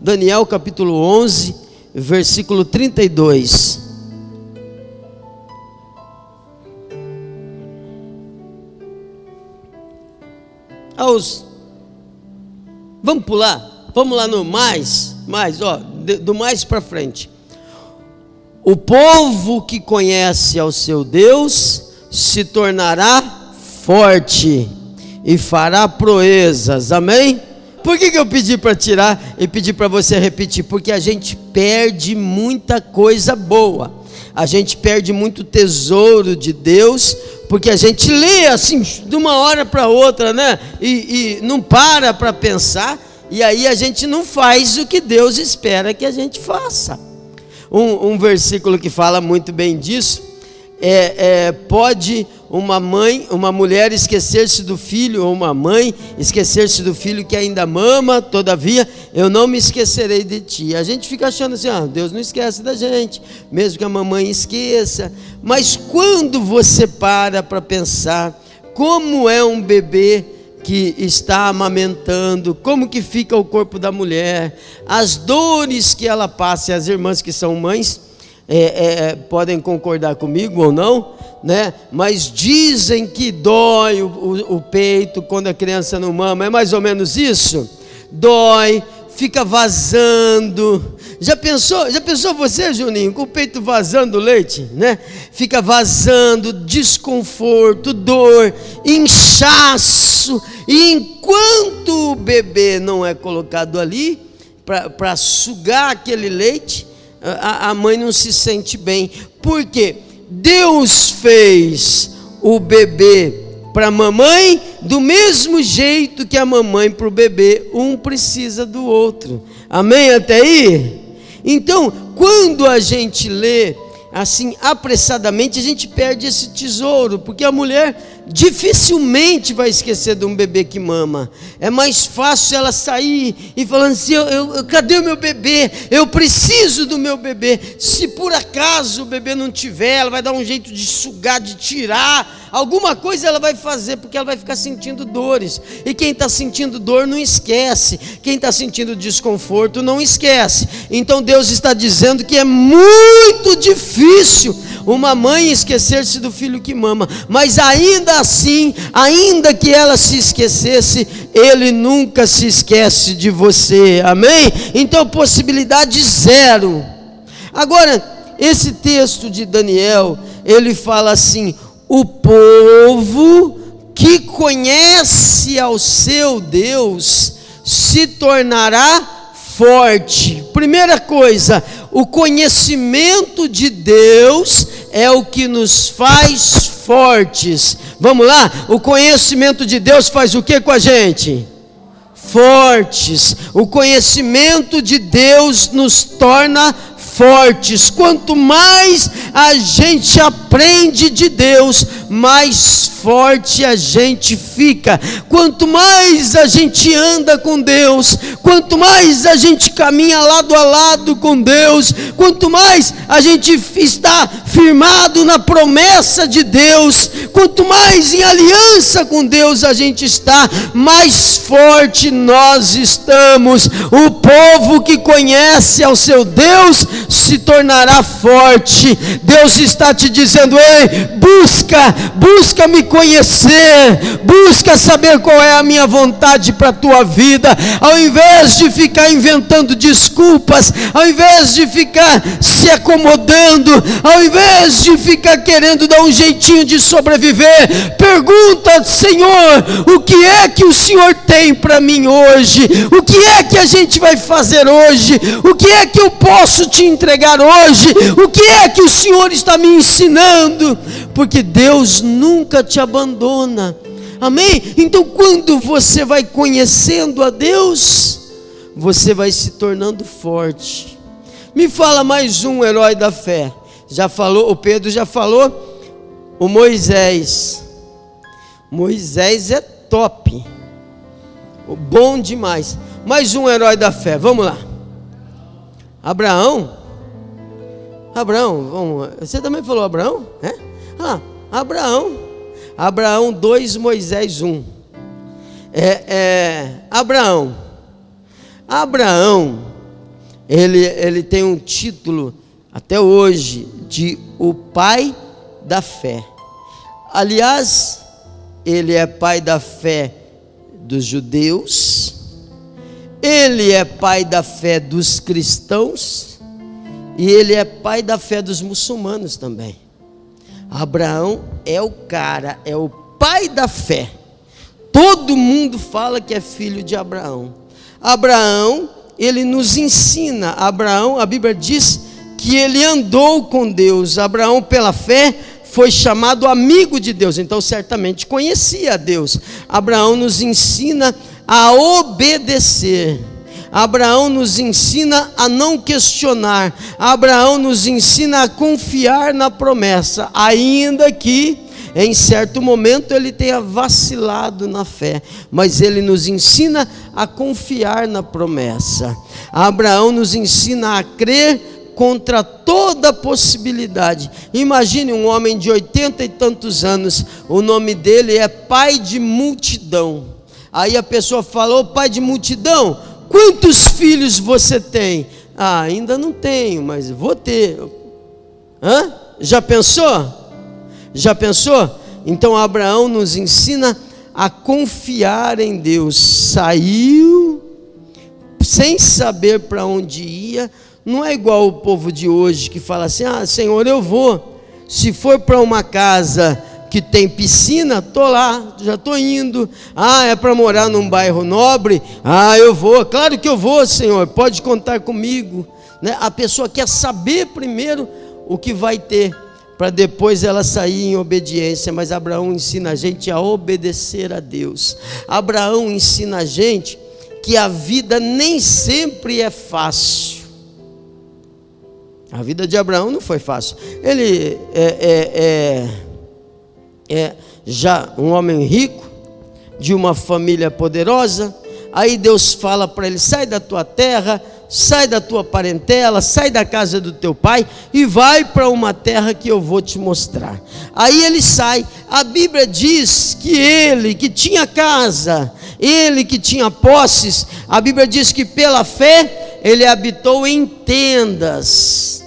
Daniel capítulo 11, versículo 32. Aos Vamos pular? Vamos lá no mais, mais, ó, do mais para frente. O povo que conhece ao seu Deus se tornará forte e fará proezas. Amém? Por que, que eu pedi para tirar e pedi para você repetir? Porque a gente perde muita coisa boa, a gente perde muito tesouro de Deus, porque a gente lê assim de uma hora para outra, né? E, e não para para pensar, e aí a gente não faz o que Deus espera que a gente faça. Um, um versículo que fala muito bem disso é, é pode uma mãe, uma mulher esquecer-se do filho, ou uma mãe esquecer-se do filho que ainda mama, todavia eu não me esquecerei de ti. A gente fica achando assim, ah, Deus não esquece da gente, mesmo que a mamãe esqueça. Mas quando você para para pensar como é um bebê que está amamentando, como que fica o corpo da mulher, as dores que ela passa, e as irmãs que são mães é, é, podem concordar comigo ou não, né? Mas dizem que dói o, o, o peito quando a criança não mama, é mais ou menos isso? Dói, fica vazando. Já pensou? Já pensou você, Juninho, com o peito vazando leite, né? Fica vazando, desconforto, dor, inchaço. E enquanto o bebê não é colocado ali para sugar aquele leite, a, a mãe não se sente bem. Por quê? Deus fez o bebê para a mamãe do mesmo jeito que a mamãe para o bebê, um precisa do outro. Amém até aí? Então, quando a gente lê assim apressadamente, a gente perde esse tesouro, porque a mulher dificilmente vai esquecer de um bebê que mama. É mais fácil ela sair e falando assim: eu, eu, cadê o meu bebê? Eu preciso do meu bebê. Se por acaso o bebê não tiver, ela vai dar um jeito de sugar, de tirar. Alguma coisa ela vai fazer, porque ela vai ficar sentindo dores. E quem está sentindo dor não esquece. Quem está sentindo desconforto não esquece. Então Deus está dizendo que é muito difícil uma mãe esquecer-se do filho que mama, mas ainda assim, ainda que ela se esquecesse, ele nunca se esquece de você, amém? Então, possibilidade zero. Agora, esse texto de Daniel, ele fala assim: o povo que conhece ao seu Deus se tornará forte. Primeira coisa, o conhecimento de Deus é o que nos faz fortes. Vamos lá? O conhecimento de Deus faz o que com a gente? Fortes. O conhecimento de Deus nos torna fortes. Quanto mais a gente aprende de Deus, mais forte a gente fica. Quanto mais a gente anda com Deus, quanto mais a gente caminha lado a lado com Deus, quanto mais a gente está firmado na promessa de Deus, quanto mais em aliança com Deus a gente está, mais forte nós estamos. O povo que conhece ao seu Deus se tornará forte. Deus está te dizendo: ei, busca, busca me conhecer, busca saber qual é a minha vontade para a tua vida, ao invés de ficar inventando desculpas, ao invés de ficar se acomodando, ao invés de ficar querendo dar um jeitinho de sobreviver, pergunta, Senhor, o que é que o Senhor tem para mim hoje? O que é que a gente vai fazer hoje? O que é que eu posso te entregar hoje? O que é que o Senhor está me ensinando? Porque Deus nunca te abandona. Amém? Então, quando você vai conhecendo a Deus, você vai se tornando forte. Me fala mais um herói da fé. Já falou, o Pedro já falou, o Moisés. Moisés é top. Bom demais. Mais um herói da fé. Vamos lá. Abraão. Abraão, vamos. Você também falou Abraão? É? Ah, Abraão. Abraão 2, Moisés 1. É, é, Abraão. Abraão ele, ele tem um título até hoje de o pai da fé. Aliás, ele é pai da fé dos judeus, ele é pai da fé dos cristãos e ele é pai da fé dos muçulmanos também. Abraão é o cara, é o pai da fé. Todo mundo fala que é filho de Abraão. Abraão, ele nos ensina. Abraão, a Bíblia diz que ele andou com Deus. Abraão, pela fé, foi chamado amigo de Deus, então certamente conhecia Deus. Abraão nos ensina a obedecer. Abraão nos ensina a não questionar. Abraão nos ensina a confiar na promessa, ainda que em certo momento ele tenha vacilado na fé, mas ele nos ensina a confiar na promessa. Abraão nos ensina a crer contra toda possibilidade. Imagine um homem de oitenta e tantos anos, o nome dele é pai de multidão. Aí a pessoa falou, pai de multidão, quantos filhos você tem? Ah, ainda não tenho, mas vou ter. Hã? Já pensou? Já pensou? Então Abraão nos ensina a confiar em Deus. Saiu sem saber para onde ia. Não é igual o povo de hoje que fala assim: "Ah, Senhor, eu vou. Se for para uma casa que tem piscina, tô lá, já tô indo. Ah, é para morar num bairro nobre? Ah, eu vou. Claro que eu vou, Senhor. Pode contar comigo." Né? A pessoa quer saber primeiro o que vai ter para depois ela sair em obediência, mas Abraão ensina a gente a obedecer a Deus. Abraão ensina a gente que a vida nem sempre é fácil. A vida de Abraão não foi fácil. Ele é, é, é, é já um homem rico, de uma família poderosa. Aí Deus fala para ele: sai da tua terra sai da tua parentela, sai da casa do teu pai e vai para uma terra que eu vou te mostrar. Aí ele sai. A Bíblia diz que ele que tinha casa, ele que tinha posses, a Bíblia diz que pela fé ele habitou em tendas.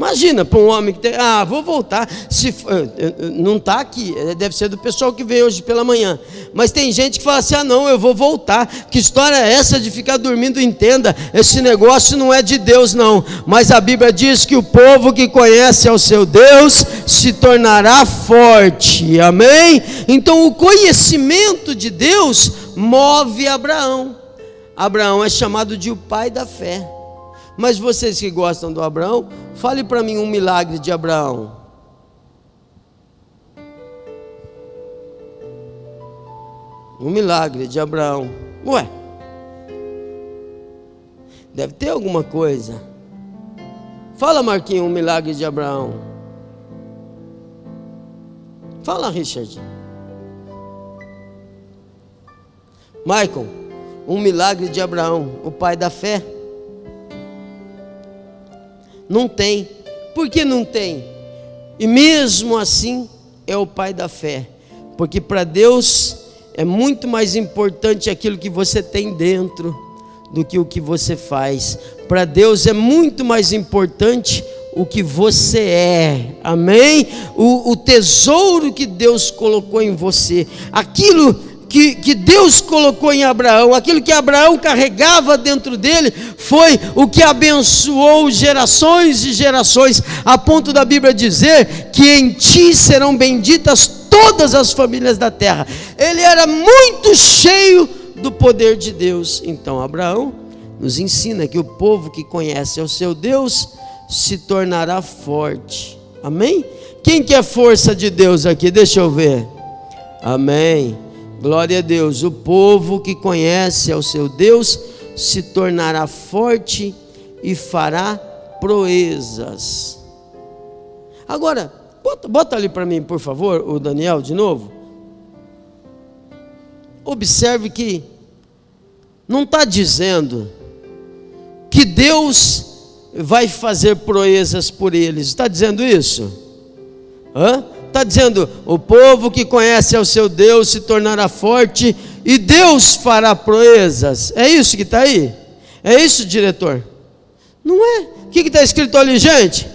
Imagina para um homem que tem, ah, vou voltar. Se eh, eh, não está aqui, eh, deve ser do pessoal que veio hoje pela manhã. Mas tem gente que fala assim: ah, não, eu vou voltar. Que história é essa de ficar dormindo em tenda? Esse negócio não é de Deus, não. Mas a Bíblia diz que o povo que conhece ao seu Deus se tornará forte. Amém? Então o conhecimento de Deus move Abraão. Abraão é chamado de o pai da fé. Mas vocês que gostam do Abraão, fale para mim um milagre de Abraão. Um milagre de Abraão. Ué, deve ter alguma coisa. Fala, Marquinhos, um milagre de Abraão. Fala, Richard. Michael, um milagre de Abraão, o pai da fé. Não tem. Por que não tem? E mesmo assim é o pai da fé. Porque para Deus é muito mais importante aquilo que você tem dentro do que o que você faz. Para Deus é muito mais importante o que você é, amém? O, o tesouro que Deus colocou em você, aquilo que, que Deus colocou em Abraão, aquilo que Abraão carregava dentro dele, foi o que abençoou gerações e gerações, a ponto da Bíblia dizer que em ti serão benditas todas as famílias da terra. Ele era muito cheio do poder de Deus. Então, Abraão nos ensina que o povo que conhece o seu Deus se tornará forte. Amém? Quem quer força de Deus aqui? Deixa eu ver. Amém. Glória a Deus. O povo que conhece ao seu Deus se tornará forte e fará proezas. Agora, bota, bota ali para mim, por favor, o Daniel de novo. Observe que não está dizendo que Deus vai fazer proezas por eles. Está dizendo isso? Hã? Está dizendo: o povo que conhece ao seu Deus se tornará forte e Deus fará proezas. É isso que está aí? É isso, diretor? Não é? O que está escrito ali, gente?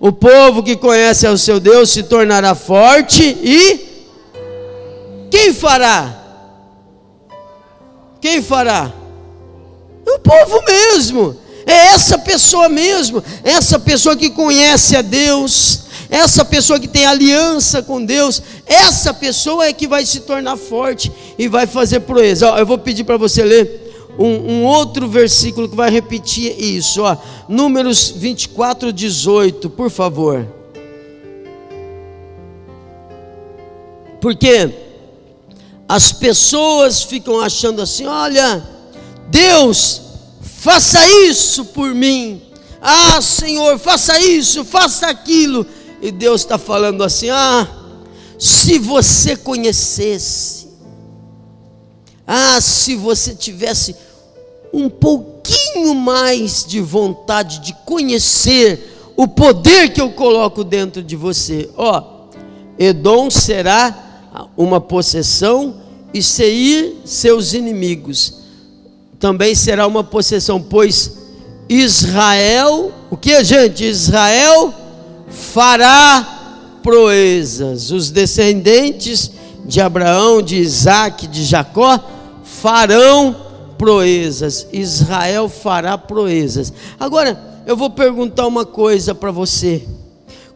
O povo que conhece o seu Deus se tornará forte e quem fará? Quem fará? O povo mesmo. É essa pessoa mesmo, essa pessoa que conhece a Deus, essa pessoa que tem aliança com Deus, essa pessoa é que vai se tornar forte e vai fazer proeza. eu vou pedir para você ler um, um, outro versículo que vai repetir isso, ó. Números 24, 18, por favor. Porque as pessoas ficam achando assim: olha, Deus, faça isso por mim. Ah, Senhor, faça isso, faça aquilo. E Deus está falando assim: ah, se você conhecesse, ah, se você tivesse um pouquinho mais de vontade de conhecer o poder que eu coloco dentro de você, ó, Edom será uma possessão e Seir seus inimigos. Também será uma possessão, pois Israel, o que gente? Israel fará proezas. Os descendentes de Abraão, de Isaac, de Jacó farão proezas. Israel fará proezas. Agora, eu vou perguntar uma coisa para você.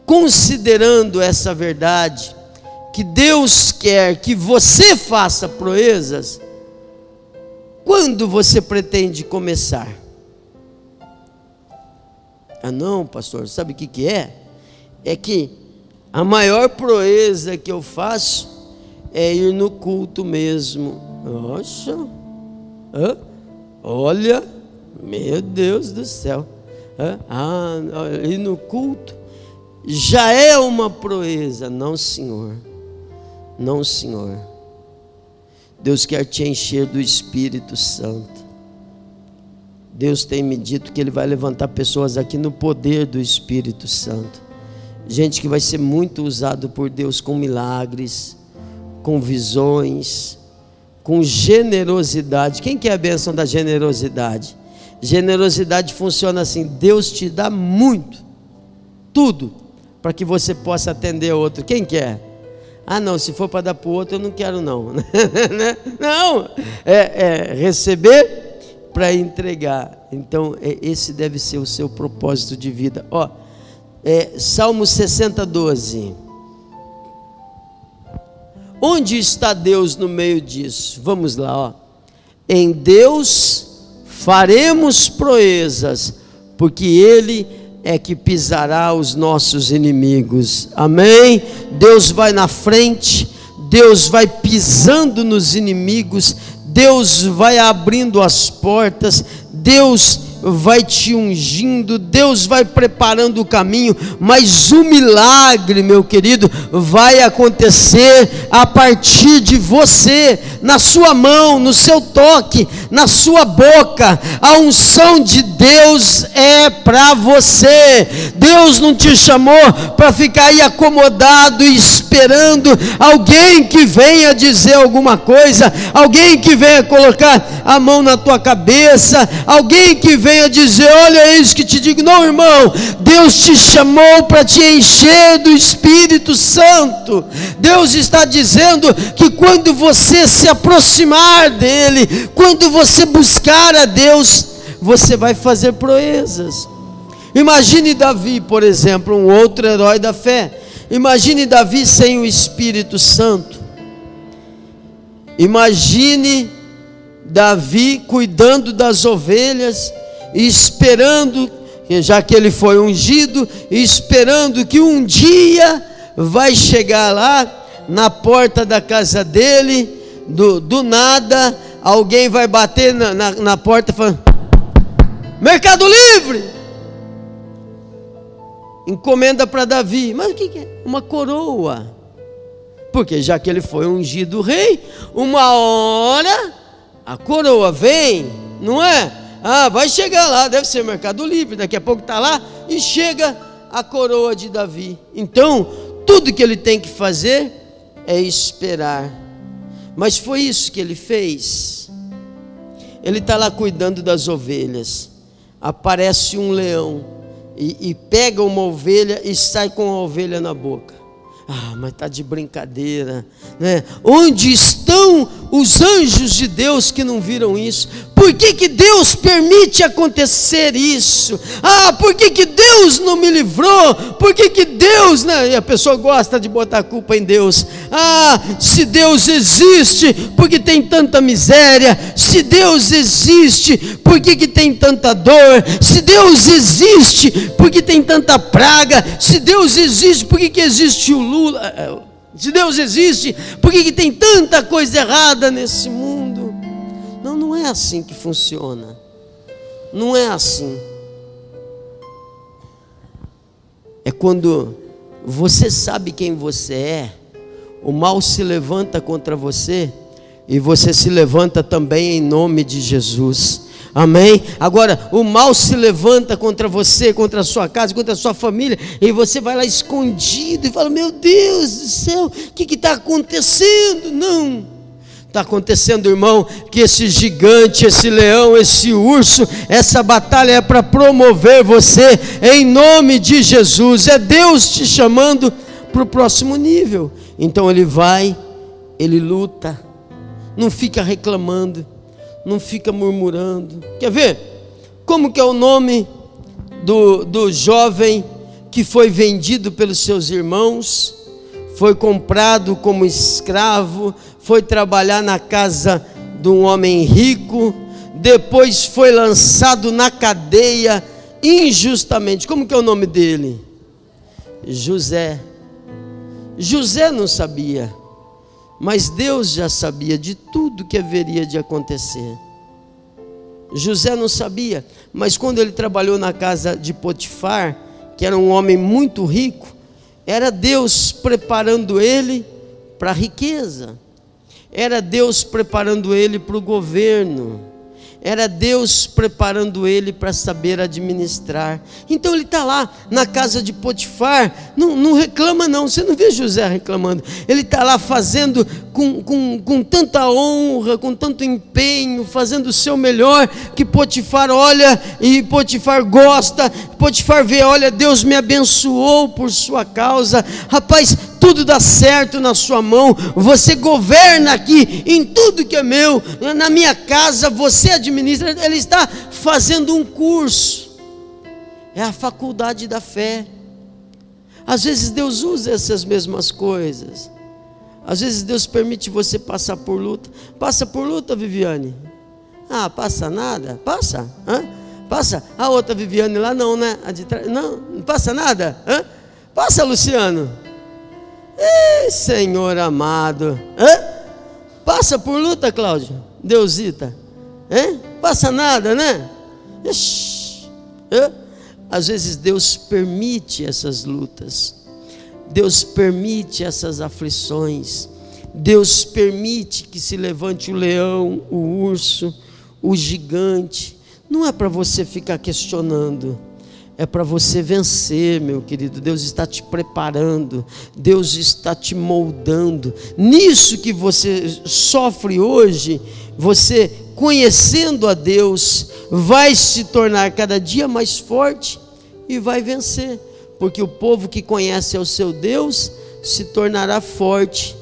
Considerando essa verdade, que Deus quer que você faça proezas, quando você pretende começar? Ah, não, pastor, sabe o que, que é? É que a maior proeza que eu faço é ir no culto mesmo. Nossa, Hã? olha, meu Deus do céu. Hã? Ah, ir no culto já é uma proeza. Não, Senhor. Não, Senhor. Deus quer te encher do Espírito Santo. Deus tem me dito que Ele vai levantar pessoas aqui no poder do Espírito Santo gente que vai ser muito usado por Deus com milagres, com visões, com generosidade. Quem quer a bênção da generosidade? Generosidade funciona assim: Deus te dá muito, tudo, para que você possa atender outro. Quem quer? Ah, não, se for para dar para o outro, eu não quero, não. não, é, é receber para entregar. Então, é, esse deve ser o seu propósito de vida. Ó é, Salmo 60, 12. Onde está Deus no meio disso? Vamos lá, ó. Em Deus faremos proezas, porque Ele é que pisará os nossos inimigos. Amém? Deus vai na frente, Deus vai pisando nos inimigos, Deus vai abrindo as portas, Deus vai te ungindo, Deus vai preparando o caminho, mas o milagre, meu querido, vai acontecer a partir de você, na sua mão, no seu toque, na sua boca. A unção de Deus é para você. Deus não te chamou para ficar aí acomodado e esperando alguém que venha dizer alguma coisa, alguém que venha colocar a mão na tua cabeça, alguém que venha venha dizer: Olha isso que te digo. Não, irmão, Deus te chamou para te encher do Espírito Santo. Deus está dizendo que quando você se aproximar dEle, quando você buscar a Deus, você vai fazer proezas. Imagine Davi, por exemplo, um outro herói da fé. Imagine Davi sem o Espírito Santo. Imagine Davi cuidando das ovelhas esperando, já que ele foi ungido, esperando que um dia vai chegar lá na porta da casa dele, do, do nada, alguém vai bater na, na, na porta falando: Mercado Livre! Encomenda para Davi, mas o que, que é? Uma coroa. Porque já que ele foi ungido rei, uma hora a coroa vem, não é? Ah, vai chegar lá, deve ser Mercado Livre, daqui a pouco está lá e chega a coroa de Davi. Então, tudo que ele tem que fazer é esperar. Mas foi isso que ele fez. Ele está lá cuidando das ovelhas. aparece um leão e, e pega uma ovelha e sai com a ovelha na boca. Ah, mas está de brincadeira, né? Onde estão os anjos de Deus que não viram isso? Por que, que Deus permite acontecer isso? Ah, por que, que Deus não me livrou? Por que, que Deus, né? E a pessoa gosta de botar a culpa em Deus. Ah, se Deus existe, por que tem tanta miséria? Se Deus existe, por que, que tem tanta dor? Se Deus existe, por que tem tanta praga? Se Deus existe, por que, que existe o Lula? Se Deus existe, por que, que tem tanta coisa errada nesse mundo? Não, não é assim que funciona. Não é assim. É quando você sabe quem você é, o mal se levanta contra você e você se levanta também em nome de Jesus. Amém? Agora, o mal se levanta contra você, contra a sua casa, contra a sua família, e você vai lá escondido e fala: Meu Deus do céu, o que está acontecendo? Não. Está acontecendo, irmão, que esse gigante, esse leão, esse urso, essa batalha é para promover você em nome de Jesus. É Deus te chamando para o próximo nível. Então ele vai, ele luta, não fica reclamando não fica murmurando. Quer ver? Como que é o nome do, do jovem que foi vendido pelos seus irmãos, foi comprado como escravo, foi trabalhar na casa de um homem rico, depois foi lançado na cadeia injustamente. Como que é o nome dele? José. José não sabia mas Deus já sabia de tudo que haveria de acontecer. José não sabia, mas quando ele trabalhou na casa de Potifar, que era um homem muito rico, era Deus preparando ele para a riqueza, era Deus preparando ele para o governo era Deus preparando ele para saber administrar. Então ele está lá na casa de Potifar, não, não, reclama não, você não vê José reclamando, ele está lá fazendo com, com, com tanta honra, com tanto empenho, fazendo o seu melhor, que Potifar olha e Potifar gosta, Potifar vê, olha, Deus me abençoou por sua causa, rapaz, tudo dá certo na sua mão, você governa aqui em tudo que é meu, na minha casa você administra, ele está fazendo um curso, é a faculdade da fé. Às vezes Deus usa essas mesmas coisas, às vezes Deus permite você passar por luta, passa por luta, Viviane. Ah, passa nada? Passa? Hã? Passa? A outra Viviane lá não, né? A de trás, não, não passa nada? Hã? Passa, Luciano. Ei, Senhor amado. Hã? Passa por luta, Cláudio. Deusita. Hã? Passa nada, né? Ixi. Às vezes Deus permite essas lutas. Deus permite essas aflições. Deus permite que se levante o leão, o urso, o gigante. Não é para você ficar questionando é para você vencer, meu querido. Deus está te preparando, Deus está te moldando. Nisso que você sofre hoje, você conhecendo a Deus, vai se tornar cada dia mais forte e vai vencer, porque o povo que conhece ao seu Deus se tornará forte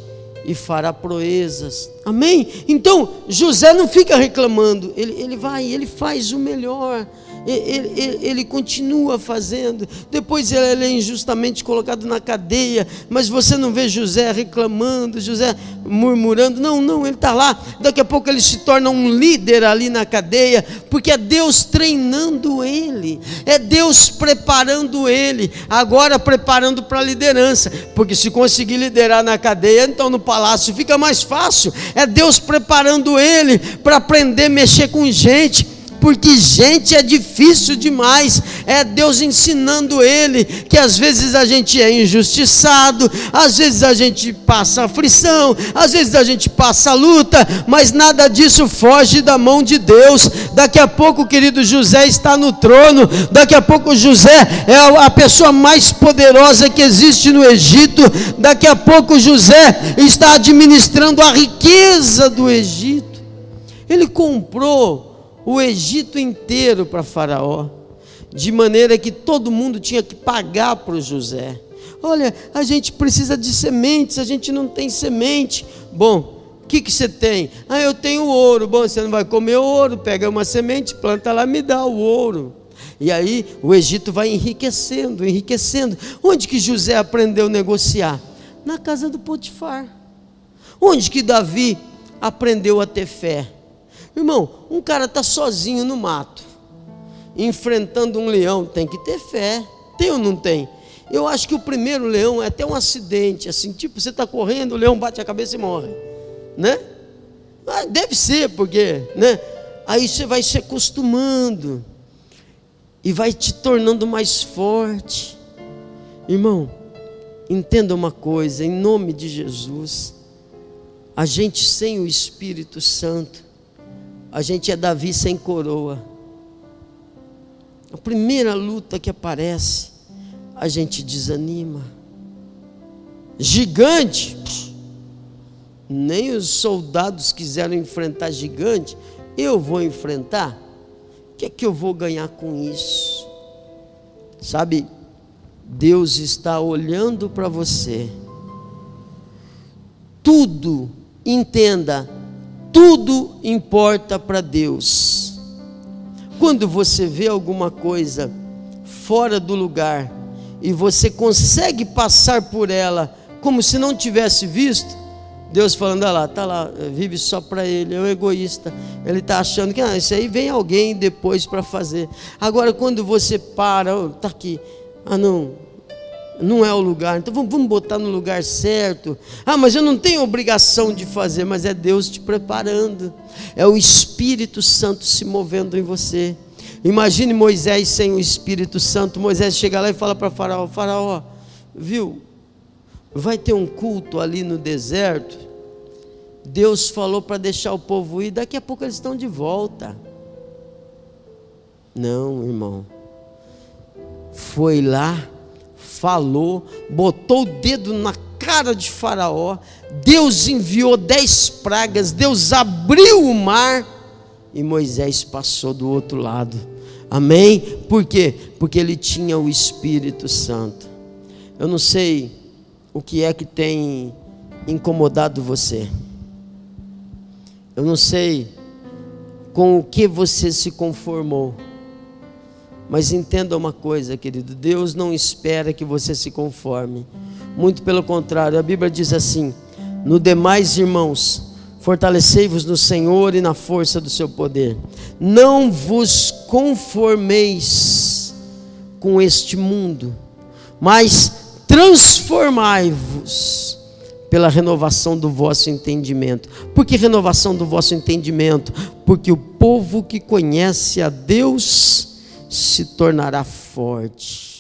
e fará proezas. Amém? Então, José não fica reclamando, ele, ele vai, ele faz o melhor ele, ele, ele, continua fazendo. Depois ele é injustamente colocado na cadeia, mas você não vê José reclamando, José murmurando. Não, não, ele está lá. Daqui a pouco ele se torna um líder ali na cadeia, porque é Deus treinando ele, é Deus preparando ele, agora preparando para a liderança, porque se conseguir liderar na cadeia, então no palácio fica mais fácil. É Deus preparando ele para aprender a mexer com gente porque gente é difícil demais. É Deus ensinando ele que às vezes a gente é injustiçado, às vezes a gente passa aflição, às vezes a gente passa luta, mas nada disso foge da mão de Deus. Daqui a pouco querido José está no trono, daqui a pouco José é a pessoa mais poderosa que existe no Egito, daqui a pouco José está administrando a riqueza do Egito. Ele comprou o Egito inteiro para Faraó. de maneira que todo mundo tinha que pagar para o José. Olha, a gente precisa de sementes, a gente não tem semente. Bom, o que, que você tem? Ah, eu tenho ouro. Bom, você não vai comer ouro, pega uma semente, planta lá, me dá o ouro. E aí o Egito vai enriquecendo, enriquecendo. Onde que José aprendeu a negociar? Na casa do Potifar. Onde que Davi aprendeu a ter fé? Irmão, um cara está sozinho no mato, enfrentando um leão, tem que ter fé. Tem ou não tem? Eu acho que o primeiro leão é até um acidente, assim, tipo, você está correndo, o leão bate a cabeça e morre, né? Ah, deve ser, porque, né? Aí você vai se acostumando e vai te tornando mais forte. Irmão, entenda uma coisa, em nome de Jesus, a gente sem o Espírito Santo, a gente é Davi sem coroa. A primeira luta que aparece, a gente desanima. Gigante, nem os soldados quiseram enfrentar gigante, eu vou enfrentar. O que é que eu vou ganhar com isso? Sabe, Deus está olhando para você. Tudo, entenda, tudo importa para Deus. Quando você vê alguma coisa fora do lugar e você consegue passar por ela como se não tivesse visto, Deus falando, olha lá, tá lá, vive só para ele, é um egoísta. Ele está achando que ah, isso aí vem alguém depois para fazer. Agora, quando você para, oh, tá aqui, ah não, não é o lugar, então vamos, botar no lugar certo. Ah, mas eu não tenho obrigação de fazer, mas é Deus te preparando, é o Espírito Santo se movendo em você. Imagine Moisés sem o Espírito Santo. Moisés chega lá e fala para Faraó: Faraó, viu? Vai ter um culto ali no deserto Deus falou para deixar o povo ir, daqui a pouco eles estão de volta. Não, irmão. Foi lá, falou, botou o dedo na cara de Faraó. Deus enviou dez pragas, Deus abriu o mar e Moisés passou do outro lado. Amém? Por quê? Porque ele tinha o Espírito Santo. Eu não sei o que é que tem incomodado você. Eu não sei com o que você se conformou. Mas entenda uma coisa, querido: Deus não espera que você se conforme. Muito pelo contrário, a Bíblia diz assim: No demais, irmãos, fortalecei-vos no Senhor e na força do seu poder. Não vos conformeis com este mundo, mas transformai-vos pela renovação do vosso entendimento. Por que renovação do vosso entendimento? Porque o povo que conhece a Deus se tornará forte.